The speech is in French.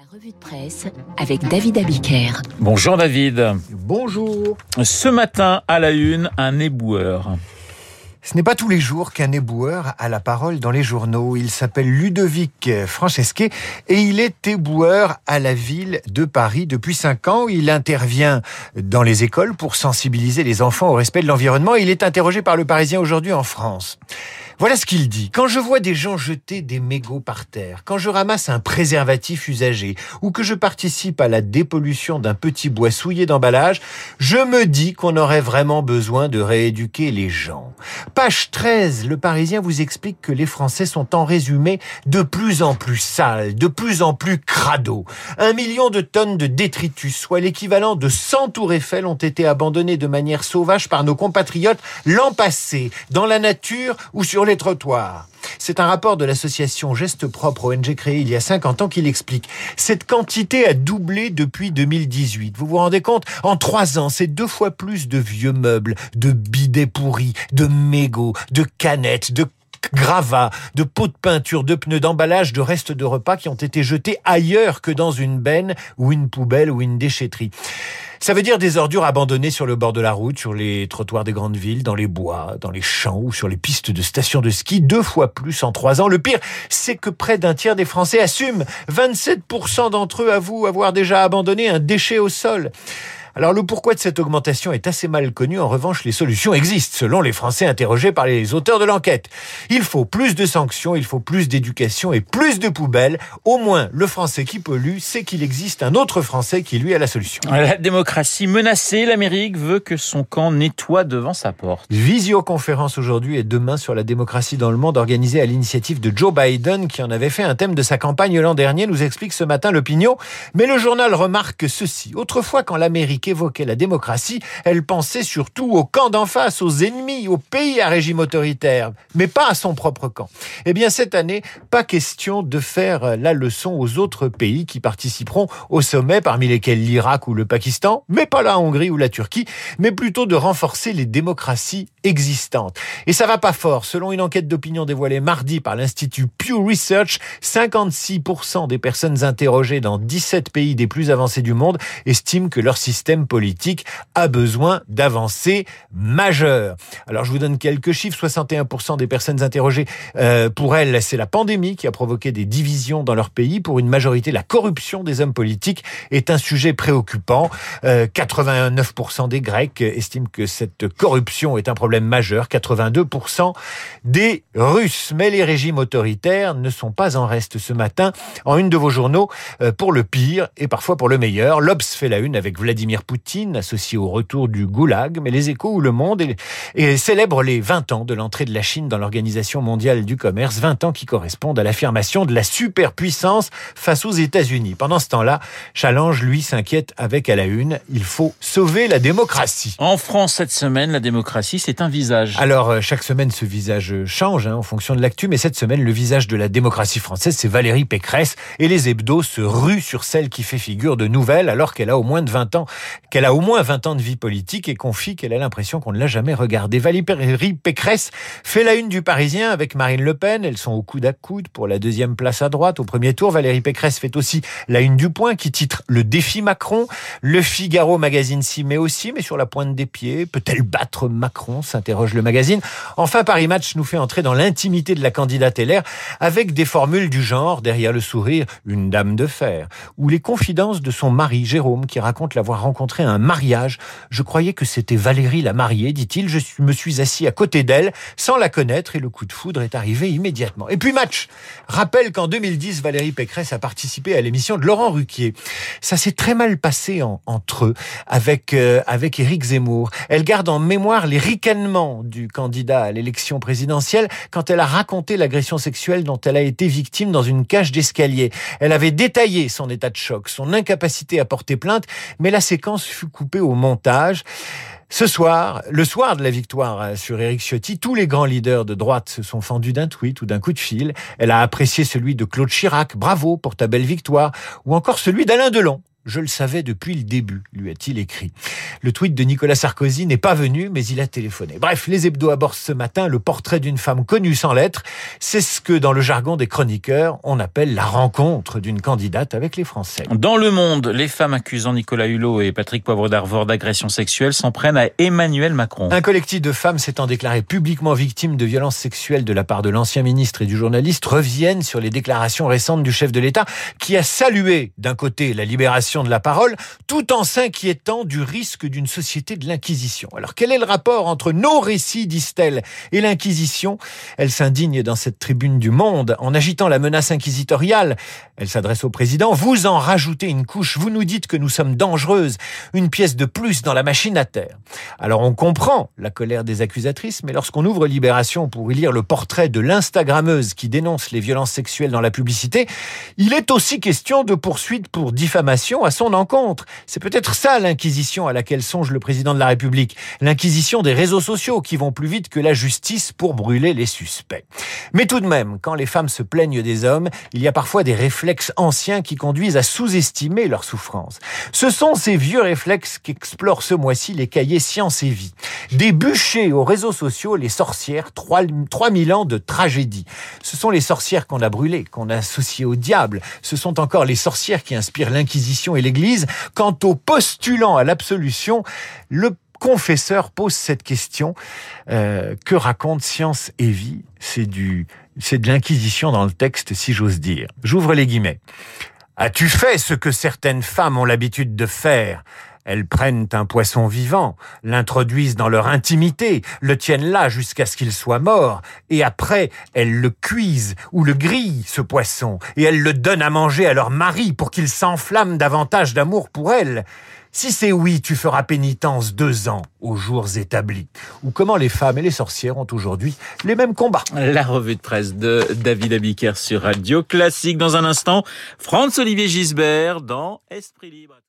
La revue de presse avec David Abiker. Bonjour David. Bonjour. Ce matin, à la une, un éboueur. Ce n'est pas tous les jours qu'un éboueur a la parole dans les journaux. Il s'appelle Ludovic Francesquet et il est éboueur à la ville de Paris depuis cinq ans. Il intervient dans les écoles pour sensibiliser les enfants au respect de l'environnement. Il est interrogé par le Parisien aujourd'hui en France. Voilà ce qu'il dit. Quand je vois des gens jeter des mégots par terre, quand je ramasse un préservatif usagé ou que je participe à la dépollution d'un petit bois souillé d'emballage, je me dis qu'on aurait vraiment besoin de rééduquer les gens. Page 13, le Parisien vous explique que les Français sont en résumé de plus en plus sales, de plus en plus crado. Un million de tonnes de détritus, soit l'équivalent de 100 tours Eiffel, ont été abandonnés de manière sauvage par nos compatriotes l'an passé, dans la nature ou sur les trottoirs. C'est un rapport de l'association Geste Propre, ONG créée il y a 50 ans, qui l'explique. Cette quantité a doublé depuis 2018. Vous vous rendez compte? En trois ans, c'est deux fois plus de vieux meubles, de bidets pourris, de mégots, de canettes, de gravats, de pots de peinture, de pneus d'emballage, de restes de repas qui ont été jetés ailleurs que dans une benne ou une poubelle ou une déchetterie. Ça veut dire des ordures abandonnées sur le bord de la route, sur les trottoirs des grandes villes, dans les bois, dans les champs ou sur les pistes de stations de ski, deux fois plus en trois ans. Le pire, c'est que près d'un tiers des Français assument. 27% d'entre eux avouent avoir déjà abandonné un déchet au sol. Alors le pourquoi de cette augmentation est assez mal connu. En revanche, les solutions existent, selon les Français interrogés par les auteurs de l'enquête. Il faut plus de sanctions, il faut plus d'éducation et plus de poubelles. Au moins, le Français qui pollue sait qu'il existe un autre Français qui lui a la solution. La démocratie menacée, l'Amérique veut que son camp nettoie devant sa porte. Visioconférence aujourd'hui et demain sur la démocratie dans le monde organisée à l'initiative de Joe Biden qui en avait fait un thème de sa campagne l'an dernier, nous explique ce matin l'opinion. Mais le journal remarque ceci. Autrefois, quand l'Amérique évoquait la démocratie, elle pensait surtout au camp d'en face, aux ennemis, aux pays à régime autoritaire, mais pas à son propre camp. Eh bien, cette année, pas question de faire la leçon aux autres pays qui participeront au sommet, parmi lesquels l'Irak ou le Pakistan, mais pas la Hongrie ou la Turquie, mais plutôt de renforcer les démocraties existantes. Et ça va pas fort. Selon une enquête d'opinion dévoilée mardi par l'Institut Pew Research, 56% des personnes interrogées dans 17 pays des plus avancés du monde estiment que leur système politique a besoin d'avancées majeures. Alors je vous donne quelques chiffres. 61% des personnes interrogées, euh, pour elles, c'est la pandémie qui a provoqué des divisions dans leur pays. Pour une majorité, la corruption des hommes politiques est un sujet préoccupant. Euh, 89% des Grecs estiment que cette corruption est un problème majeur. 82% des Russes. Mais les régimes autoritaires ne sont pas en reste ce matin. En une de vos journaux, euh, pour le pire et parfois pour le meilleur, l'Obs fait la une avec Vladimir Poutine, associé au retour du goulag, mais les échos ou le monde et, et célèbrent les 20 ans de l'entrée de la Chine dans l'Organisation mondiale du commerce, 20 ans qui correspondent à l'affirmation de la superpuissance face aux États-Unis. Pendant ce temps-là, Challenge, lui, s'inquiète avec à la une, il faut sauver la démocratie. En France, cette semaine, la démocratie, c'est un visage. Alors, euh, chaque semaine, ce visage change hein, en fonction de l'actu, mais cette semaine, le visage de la démocratie française, c'est Valérie Pécresse, et les hebdos se ruent sur celle qui fait figure de nouvelle, alors qu'elle a au moins de 20 ans qu'elle a au moins 20 ans de vie politique et confie qu'elle a l'impression qu'on ne l'a jamais regardée. Valérie Pécresse fait la une du Parisien avec Marine Le Pen. Elles sont au coude à coude pour la deuxième place à droite au premier tour. Valérie Pécresse fait aussi la une du Point qui titre Le défi Macron. Le Figaro magazine s'y met aussi, mais sur la pointe des pieds. Peut-elle battre Macron s'interroge le magazine. Enfin, Paris Match nous fait entrer dans l'intimité de la candidate LR avec des formules du genre, derrière le sourire, une dame de fer, ou les confidences de son mari, Jérôme, qui raconte l'avoir rencontré à un mariage. Je croyais que c'était Valérie la mariée, dit-il. Je me suis assis à côté d'elle, sans la connaître, et le coup de foudre est arrivé immédiatement. Et puis match Rappelle qu'en 2010, Valérie Pécresse a participé à l'émission de Laurent Ruquier. Ça s'est très mal passé en, entre eux, avec, euh, avec Éric Zemmour. Elle garde en mémoire les ricanements du candidat à l'élection présidentielle quand elle a raconté l'agression sexuelle dont elle a été victime dans une cage d'escalier. Elle avait détaillé son état de choc, son incapacité à porter plainte, mais la séquence fut coupée au montage. Ce soir, le soir de la victoire sur Éric Ciotti, tous les grands leaders de droite se sont fendus d'un tweet ou d'un coup de fil. Elle a apprécié celui de Claude Chirac, bravo pour ta belle victoire, ou encore celui d'Alain Delon. Je le savais depuis le début, lui a-t-il écrit. Le tweet de Nicolas Sarkozy n'est pas venu, mais il a téléphoné. Bref, les hebdos abordent ce matin le portrait d'une femme connue sans lettres. C'est ce que, dans le jargon des chroniqueurs, on appelle la rencontre d'une candidate avec les Français. Dans le monde, les femmes accusant Nicolas Hulot et Patrick Poivre d'Arvor d'agression sexuelle s'en prennent à Emmanuel Macron. Un collectif de femmes s'étant déclaré publiquement victime de violences sexuelles de la part de l'ancien ministre et du journaliste reviennent sur les déclarations récentes du chef de l'État qui a salué d'un côté la libération de la parole, tout en s'inquiétant du risque d'une société de l'Inquisition. Alors quel est le rapport entre nos récits, disent-elles, et l'Inquisition? Elle s'indigne dans cette tribune du Monde en agitant la menace inquisitoriale. Elle s'adresse au président. Vous en rajoutez une couche. Vous nous dites que nous sommes dangereuses. Une pièce de plus dans la machine à terre. Alors on comprend la colère des accusatrices, mais lorsqu'on ouvre Libération pour y lire le portrait de l'Instagrammeuse qui dénonce les violences sexuelles dans la publicité, il est aussi question de poursuite pour diffamation à son encontre. C'est peut-être ça l'inquisition à laquelle songe le président de la République. L'inquisition des réseaux sociaux qui vont plus vite que la justice pour brûler les suspects. Mais tout de même, quand les femmes se plaignent des hommes, il y a parfois des réflexes anciens qui conduisent à sous-estimer leur souffrance. Ce sont ces vieux réflexes qu'explorent ce mois-ci les cahiers Sciences et Vie. Des aux réseaux sociaux, les sorcières, 3000 ans de tragédie. Ce sont les sorcières qu'on a brûlées, qu'on a associées au diable. Ce sont encore les sorcières qui inspirent l'Inquisition et l'Église. Quant au postulant à l'absolution, le confesseur pose cette question euh, que raconte Science et Vie? C'est du, c'est de l'inquisition dans le texte, si j'ose dire. J'ouvre les guillemets. As-tu fait ce que certaines femmes ont l'habitude de faire? Elles prennent un poisson vivant, l'introduisent dans leur intimité, le tiennent là jusqu'à ce qu'il soit mort, et après elles le cuisent ou le grillent, ce poisson, et elles le donnent à manger à leur mari pour qu'il s'enflamme davantage d'amour pour elles. Si c'est oui, tu feras pénitence deux ans aux jours établis. Ou comment les femmes et les sorcières ont aujourd'hui les mêmes combats. La revue de presse de David Abiker sur Radio Classique. Dans un instant, Franz-Olivier Gisbert dans Esprit Libre.